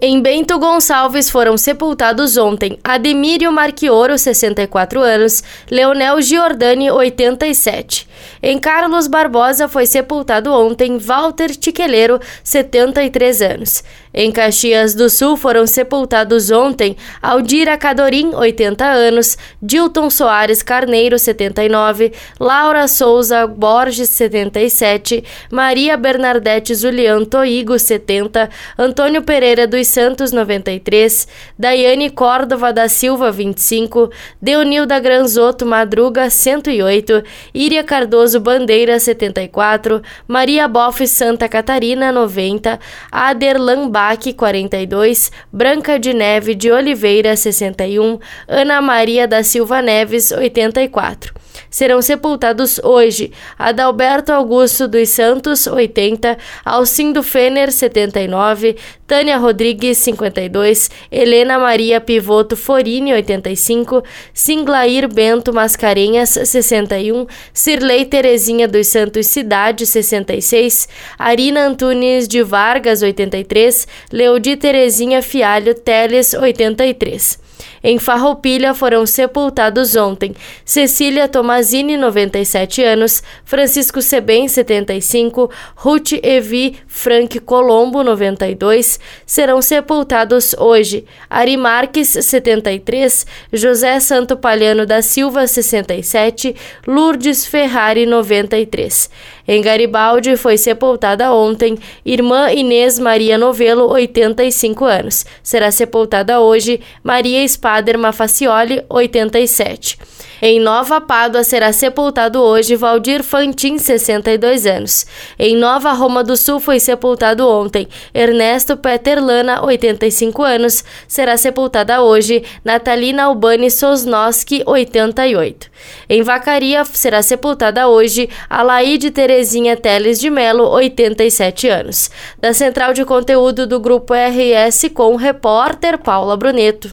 Em Bento Gonçalves foram sepultados ontem Ademírio Marquioro, 64 anos, Leonel Giordani, 87. Em Carlos Barbosa foi sepultado ontem Walter Tiqueleiro, 73 anos. Em Caxias do Sul foram sepultados ontem Aldira Cadorim, 80 anos, Dilton Soares Carneiro, 79, Laura Souza Borges, 77, Maria Bernadette Zulian Toigo, 70, Antônio Pereira dos Santos, 93, Daiane Córdova da Silva, 25, Deunilda Granzotto Madruga, 108, Iria Cardoso Bandeira, 74, Maria Boff Santa Catarina, 90, Ader Lambac, 42, Branca de Neve de Oliveira, 61, Ana Maria da Silva Neves, 84 serão sepultados hoje Adalberto Augusto dos Santos, 80, Alcindo Fener, 79, Tânia Rodrigues, 52, Helena Maria Pivoto Forini, 85, Singlair Bento Mascarenhas, 61, Cirlei Terezinha dos Santos Cidade, 66, Arina Antunes de Vargas, 83, Leodi Terezinha Fialho Teles, 83. Em Farroupilha foram sepultados ontem Cecília Tomazini, 97 anos, Francisco Sebem, 75, Ruth Evi Frank Colombo, 92. Serão sepultados hoje Ari Marques, 73, José Santo Palhano da Silva, 67, Lourdes Ferrari, 93. Em Garibaldi foi sepultada ontem irmã Inês Maria Novelo, 85 anos. Será sepultada hoje Maria Spader Mafacioli, 87. Em Nova Pádua será sepultado hoje Valdir Fantin, 62 anos. Em Nova Roma do Sul foi sepultado ontem Ernesto Peterlana, 85 anos. Será sepultada hoje Natalina Albani Sosnoski, 88. Em Vacaria será sepultada hoje Alaide Terezinha Teles de Melo, 87 anos. Da central de conteúdo do Grupo RS com repórter Paula Bruneto.